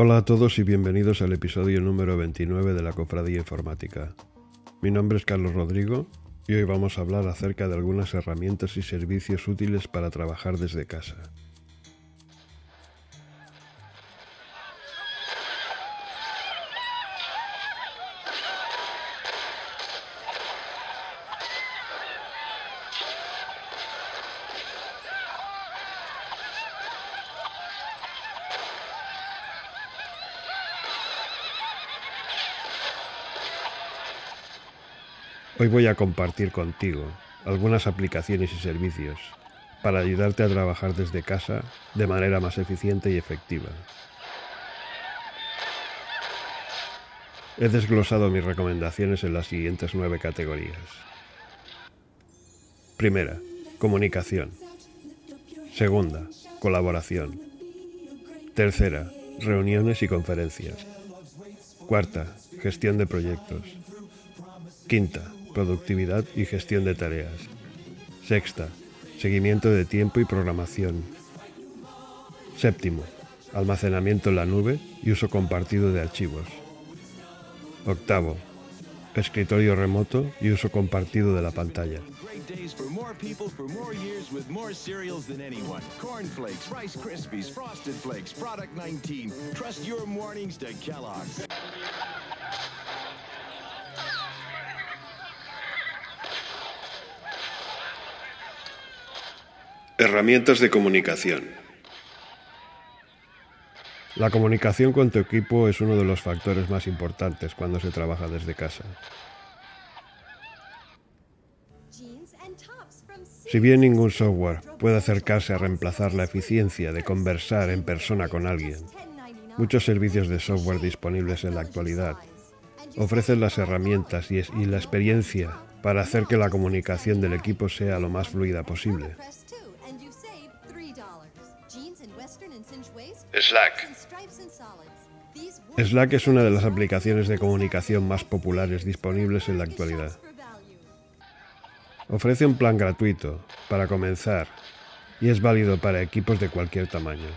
Hola a todos y bienvenidos al episodio número 29 de la Cofradía Informática. Mi nombre es Carlos Rodrigo y hoy vamos a hablar acerca de algunas herramientas y servicios útiles para trabajar desde casa. Hoy voy a compartir contigo algunas aplicaciones y servicios para ayudarte a trabajar desde casa de manera más eficiente y efectiva. He desglosado mis recomendaciones en las siguientes nueve categorías. Primera, comunicación. Segunda, colaboración. Tercera, reuniones y conferencias. Cuarta, gestión de proyectos. Quinta, productividad y gestión de tareas. Sexta, seguimiento de tiempo y programación. Séptimo, almacenamiento en la nube y uso compartido de archivos. Octavo, escritorio remoto y uso compartido de la pantalla. Herramientas de comunicación. La comunicación con tu equipo es uno de los factores más importantes cuando se trabaja desde casa. Si bien ningún software puede acercarse a reemplazar la eficiencia de conversar en persona con alguien, muchos servicios de software disponibles en la actualidad ofrecen las herramientas y, la experiencia para hacer que la comunicación del equipo sea lo más fluida posible. Slack. Slack es una de las aplicaciones de comunicación más populares disponibles en la actualidad. Ofrece un plan gratuito para comenzar y es válido para equipos de cualquier tamaño.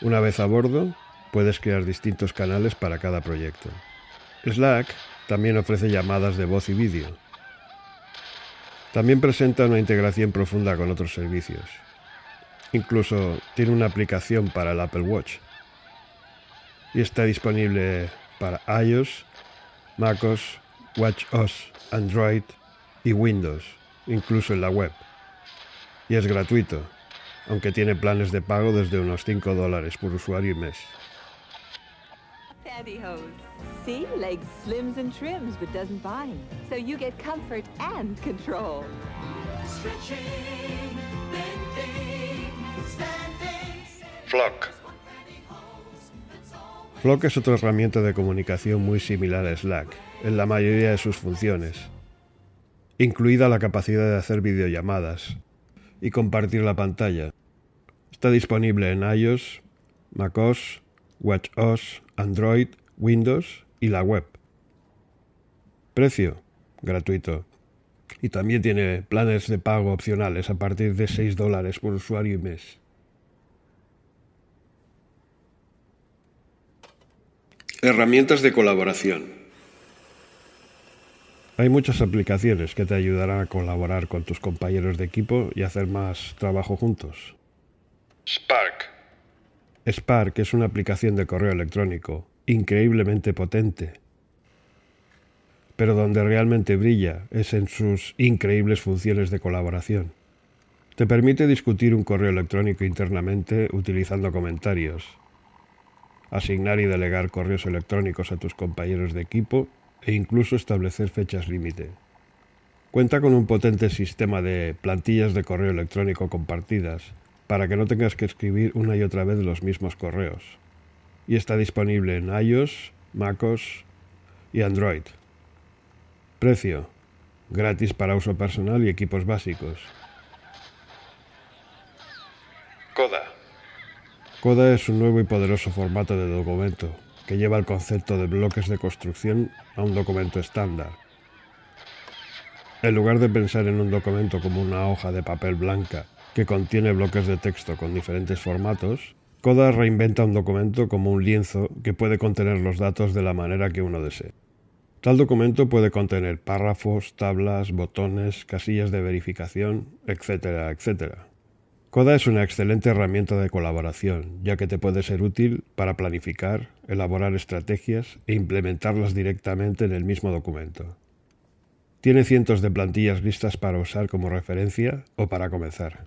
Una vez a bordo, puedes crear distintos canales para cada proyecto. Slack también ofrece llamadas de voz y vídeo. También presenta una integración profunda con otros servicios, Incluso tiene una aplicación para el Apple Watch. Y está disponible para iOS, MacOS, WatchOS, Android y Windows, incluso en la web. Y es gratuito, aunque tiene planes de pago desde unos 5 dólares por usuario y mes. See, like slims and trims, but doesn't bind. So you get comfort and control. Stretching, Flock. Flock es otra herramienta de comunicación muy similar a Slack en la mayoría de sus funciones, incluida la capacidad de hacer videollamadas y compartir la pantalla. Está disponible en iOS, macOS, WatchOS, Android, Windows y la web. Precio, gratuito. Y también tiene planes de pago opcionales a partir de 6 dólares por usuario y mes. Herramientas de colaboración. Hay muchas aplicaciones que te ayudarán a colaborar con tus compañeros de equipo y hacer más trabajo juntos. Spark. Spark es una aplicación de correo electrónico increíblemente potente, pero donde realmente brilla es en sus increíbles funciones de colaboración. Te permite discutir un correo electrónico internamente utilizando comentarios, asignar y delegar correos electrónicos a tus compañeros de equipo e incluso establecer fechas límite. Cuenta con un potente sistema de plantillas de correo electrónico compartidas para que no tengas que escribir una y otra vez los mismos correos. Y está disponible en iOS, MacOS y Android. Precio. Gratis para uso personal y equipos básicos. Coda. Coda es un nuevo y poderoso formato de documento que lleva el concepto de bloques de construcción a un documento estándar. En lugar de pensar en un documento como una hoja de papel blanca que contiene bloques de texto con diferentes formatos, Coda reinventa un documento como un lienzo que puede contener los datos de la manera que uno desee. Tal documento puede contener párrafos, tablas, botones, casillas de verificación, etcétera, etcétera. Coda es una excelente herramienta de colaboración, ya que te puede ser útil para planificar, elaborar estrategias e implementarlas directamente en el mismo documento. Tiene cientos de plantillas listas para usar como referencia o para comenzar.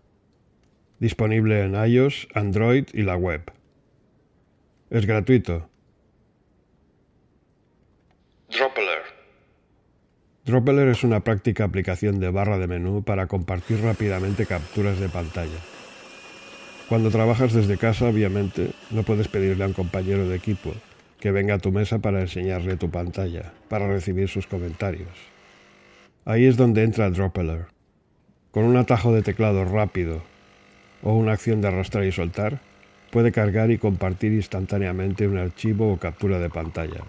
Disponible en iOS, Android y la web. Es gratuito. Droppeler es una práctica aplicación de barra de menú para compartir rápidamente capturas de pantalla. Cuando trabajas desde casa, obviamente, no puedes pedirle a un compañero de equipo que venga a tu mesa para enseñarle tu pantalla, para recibir sus comentarios. Ahí es donde entra Droppeler. Con un atajo de teclado rápido o una acción de arrastrar y soltar, puede cargar y compartir instantáneamente un archivo o captura de pantalla.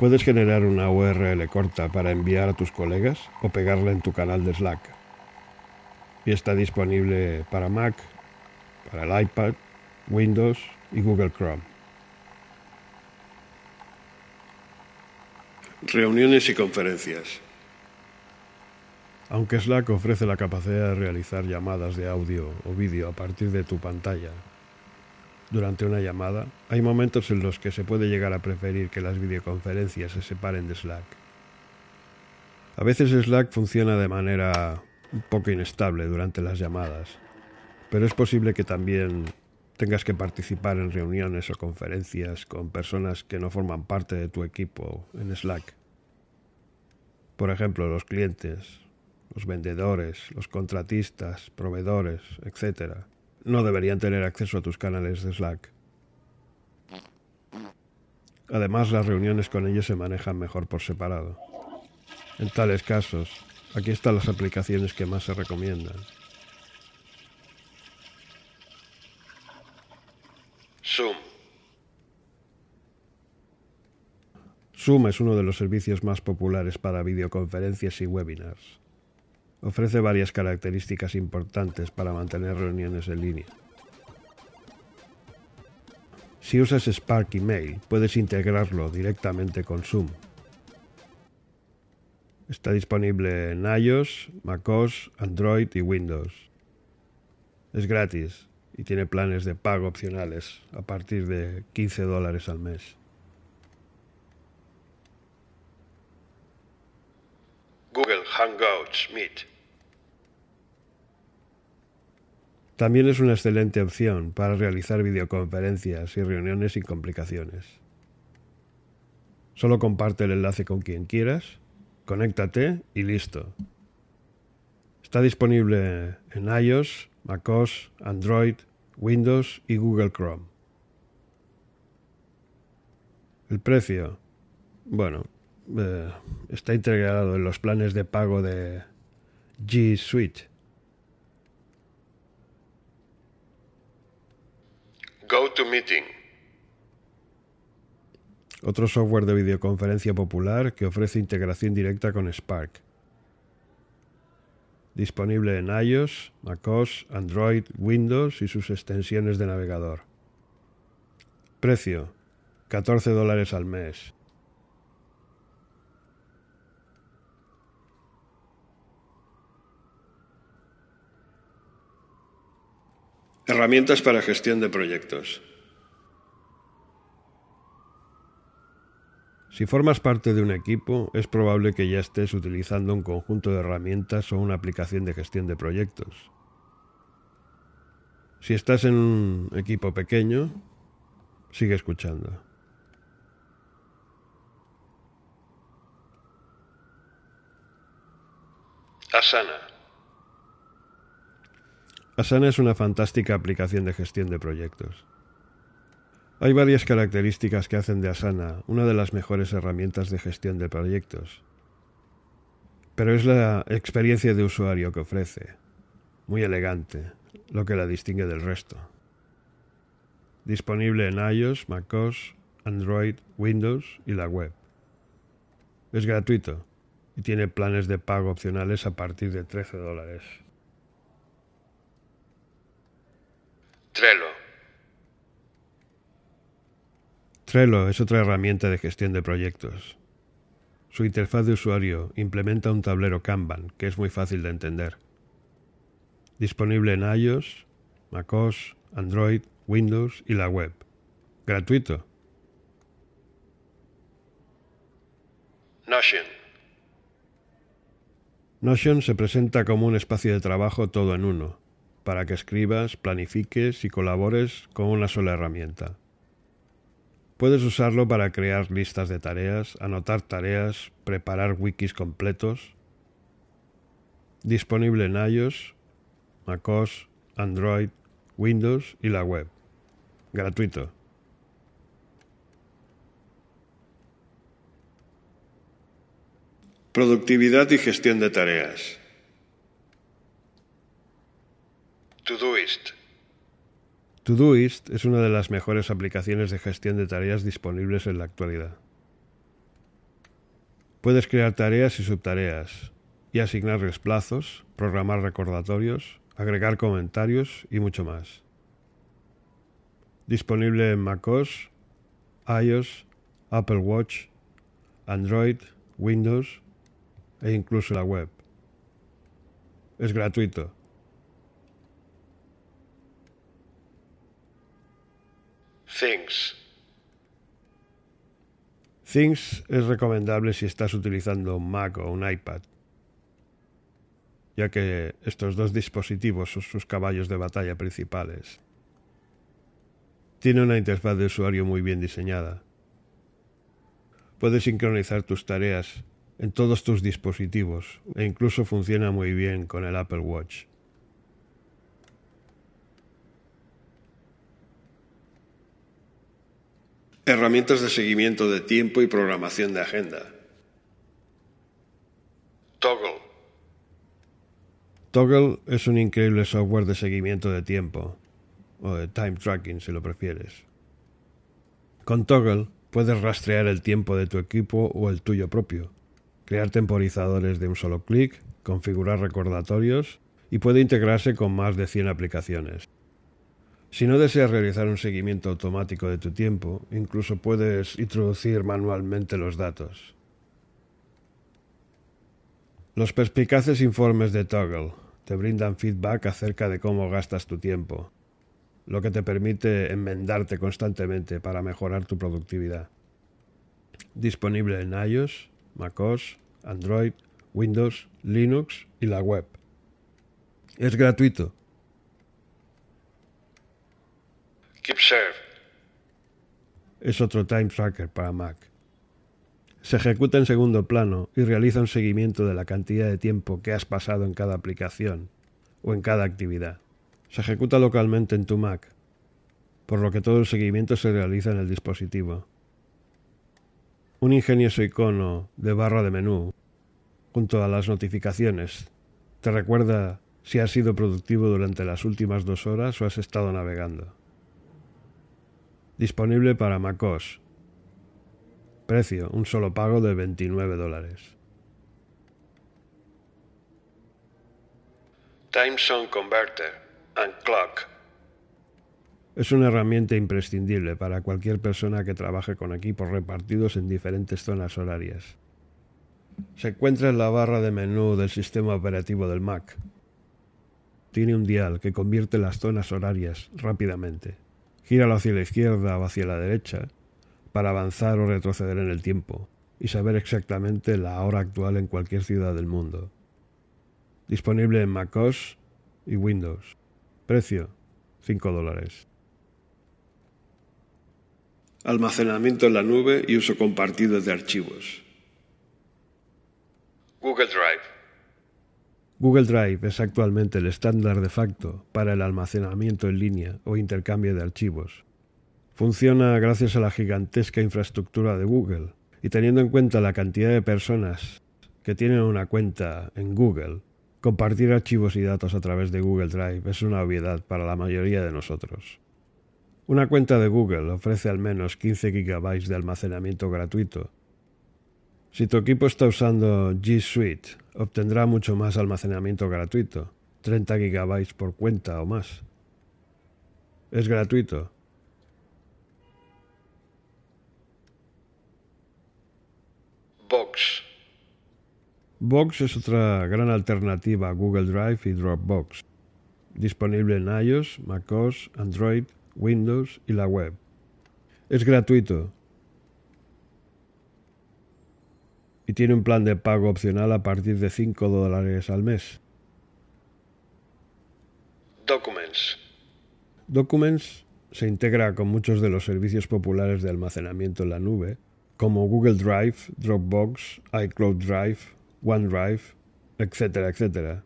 Puedes generar una URL corta para enviar a tus colegas o pegarla en tu canal de Slack. Y está disponible para Mac, para el iPad, Windows y Google Chrome. Reuniones y conferencias. Aunque Slack ofrece la capacidad de realizar llamadas de audio o vídeo a partir de tu pantalla durante una llamada, hay momentos en los que se puede llegar a preferir que las videoconferencias se separen de Slack. A veces Slack funciona de manera un poco inestable durante las llamadas, pero es posible que también tengas que participar en reuniones o conferencias con personas que no forman parte de tu equipo en Slack. Por ejemplo, los clientes, los vendedores, los contratistas, proveedores, etc. No deberían tener acceso a tus canales de Slack. Además, las reuniones con ellos se manejan mejor por separado. En tales casos, aquí están las aplicaciones que más se recomiendan. Zoom. Zoom es uno de los servicios más populares para videoconferencias y webinars. Ofrece varias características importantes para mantener reuniones en línea. Si usas Spark Email, puedes integrarlo directamente con Zoom. Está disponible en iOS, macOS, Android y Windows. Es gratis y tiene planes de pago opcionales a partir de 15 dólares al mes. Google Hangouts Meet. También es una excelente opción para realizar videoconferencias y reuniones sin complicaciones. Solo comparte el enlace con quien quieras, conéctate y listo. Está disponible en iOS, macOS, Android, Windows y Google Chrome. El precio, bueno, eh, está integrado en los planes de pago de G Suite. GoToMeeting. Otro software de videoconferencia popular que ofrece integración directa con Spark disponible en iOS, macOS, Android, Windows y sus extensiones de navegador. Precio: 14 dólares al mes. Herramientas para gestión de proyectos. Si formas parte de un equipo, es probable que ya estés utilizando un conjunto de herramientas o una aplicación de gestión de proyectos. Si estás en un equipo pequeño, sigue escuchando. Asana. Asana es una fantástica aplicación de gestión de proyectos. Hay varias características que hacen de Asana una de las mejores herramientas de gestión de proyectos. Pero es la experiencia de usuario que ofrece, muy elegante, lo que la distingue del resto. disponible en iOS, macOS, Android, Windows y la web. Es gratuito y tiene planes de pago opcionales a partir de 13 dólares. Trello. Trello es otra herramienta de gestión de proyectos. Su interfaz de usuario implementa un tablero Kanban que es muy fácil de entender. Disponible en iOS, macOS, Android, Windows y la web. Gratuito. Notion. Notion se presenta como un espacio de trabajo todo en uno, para que escribas, planifiques y colabores con una sola herramienta. Puedes usarlo para crear listas de tareas, anotar tareas, preparar wikis completos. Disponible en iOS, macOS, Android, Windows y la web. Gratuito. Productividad y gestión de tareas. Todoist. Es una de las mejores aplicaciones de gestión de tareas disponibles en la actualidad. Puedes crear tareas y subtareas, y asignarles plazos, programar recordatorios, agregar comentarios y mucho más. Disponible en macOS, iOS, Apple Watch, Android, Windows e incluso la web. Es gratuito. Things. Things es recomendable si estás utilizando un Mac o un iPad, ya que estos dos dispositivos son sus caballos de batalla principales. Tiene una interfaz de usuario muy bien diseñada. Puedes sincronizar tus tareas en todos tus dispositivos e incluso funciona muy bien con el Apple Watch. Herramientas de seguimiento de tiempo y programación de agenda. Toggle. Toggle es un increíble software de seguimiento de tiempo, o de time tracking si lo prefieres. Con Toggle puedes rastrear el tiempo de tu equipo o el tuyo propio, crear temporizadores de un solo clic, configurar recordatorios y puede integrarse con más de 100 aplicaciones. Si no deseas realizar un seguimiento automático de tu tiempo, incluso puedes introducir manualmente los datos. Los perspicaces informes de Toggle te brindan feedback acerca de cómo gastas tu tiempo, lo que te permite enmendarte constantemente para mejorar tu productividad. Disponible en iOS, macOS, Android, Windows, Linux y la web. Es gratuito. KeepServe. Es otro time tracker para Mac. Se ejecuta en segundo plano y realiza un seguimiento de la cantidad de tiempo que has pasado en cada aplicación o en cada actividad. Se ejecuta localmente en tu Mac, por lo que todo el seguimiento se realiza en el dispositivo. Un ingenioso icono de barra de menú, junto a las notificaciones, te recuerda si has sido productivo durante las últimas dos horas o has estado navegando. Disponible para MacOS. Precio, un solo pago de 29 dólares. Time Zone Converter and Clock. Es una herramienta imprescindible para cualquier persona que trabaje con equipos repartidos en diferentes zonas horarias. Se encuentra en la barra de menú del sistema operativo del Mac. Tiene un dial que convierte las zonas horarias rápidamente. Gíralo hacia la izquierda o hacia la derecha para avanzar o retroceder en el tiempo y saber exactamente la hora actual en cualquier ciudad del mundo. Disponible en macOS y Windows. Precio 5 dólares. Almacenamiento en la nube y uso compartido de archivos. Google Drive. Google Drive es actualmente el estándar de facto para el almacenamiento en línea o intercambio de archivos. Funciona gracias a la gigantesca infraestructura de Google y teniendo en cuenta la cantidad de personas que tienen una cuenta en Google, compartir archivos y datos a través de Google Drive es una obviedad para la mayoría de nosotros. Una cuenta de Google ofrece al menos 15 GB de almacenamiento gratuito. Si tu equipo está usando G Suite, obtendrá mucho más almacenamiento gratuito, 30 GB por cuenta o más. Es gratuito. Box. Box es otra gran alternativa a Google Drive y Dropbox, disponible en iOS, macOS, Android, Windows y la web. Es gratuito y tiene un plan de pago opcional a partir de 5 dólares al mes. Documents. Documents se integra con muchos de los servicios populares de almacenamiento en la nube, como Google Drive, Dropbox, iCloud Drive, OneDrive, etcétera, etcétera.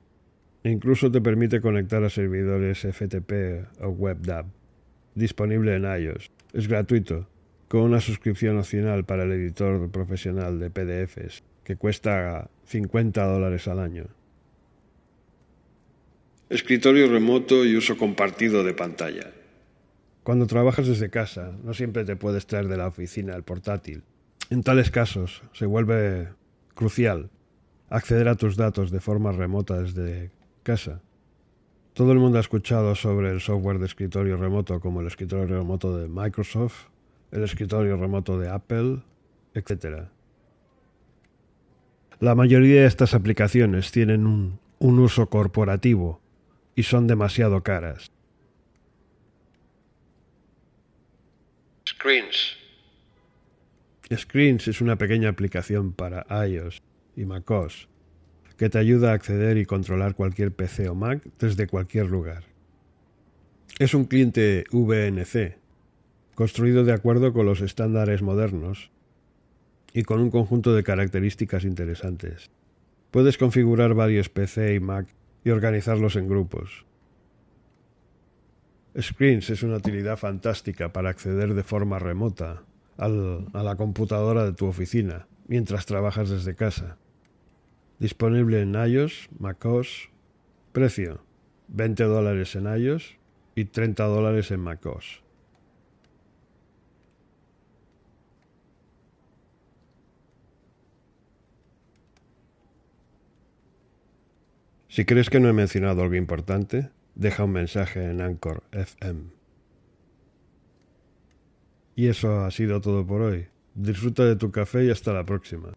E incluso te permite conectar a servidores FTP o WebDAV. Disponible en iOS. Es gratuito, con una suscripción opcional para el editor profesional de PDFs, que cuesta 50 dólares al año. Escritorio remoto y uso compartido de pantalla. Cuando trabajas desde casa, no siempre te puedes traer de la oficina el portátil. En tales casos, se vuelve crucial acceder a tus datos de forma remota desde casa. Todo el mundo ha escuchado sobre el software de escritorio remoto como el escritorio remoto de Microsoft, el escritorio remoto de Apple, etc. La mayoría de estas aplicaciones tienen un, un uso corporativo y son demasiado caras. Screens. Screens es una pequeña aplicación para iOS y macOS que te ayuda a acceder y controlar cualquier PC o Mac desde cualquier lugar. Es un cliente VNC, construido de acuerdo con los estándares modernos y con un conjunto de características interesantes. Puedes configurar varios PC y Mac y organizarlos en grupos. Screens es una utilidad fantástica para acceder de forma remota a la computadora de tu oficina mientras trabajas desde casa. Disponible en iOS, macOS. Precio: 20 dólares en iOS y 30 dólares en macOS. Si crees que no he mencionado algo importante, deja un mensaje en Anchor FM. Y eso ha sido todo por hoy. Disfruta de tu café y hasta la próxima.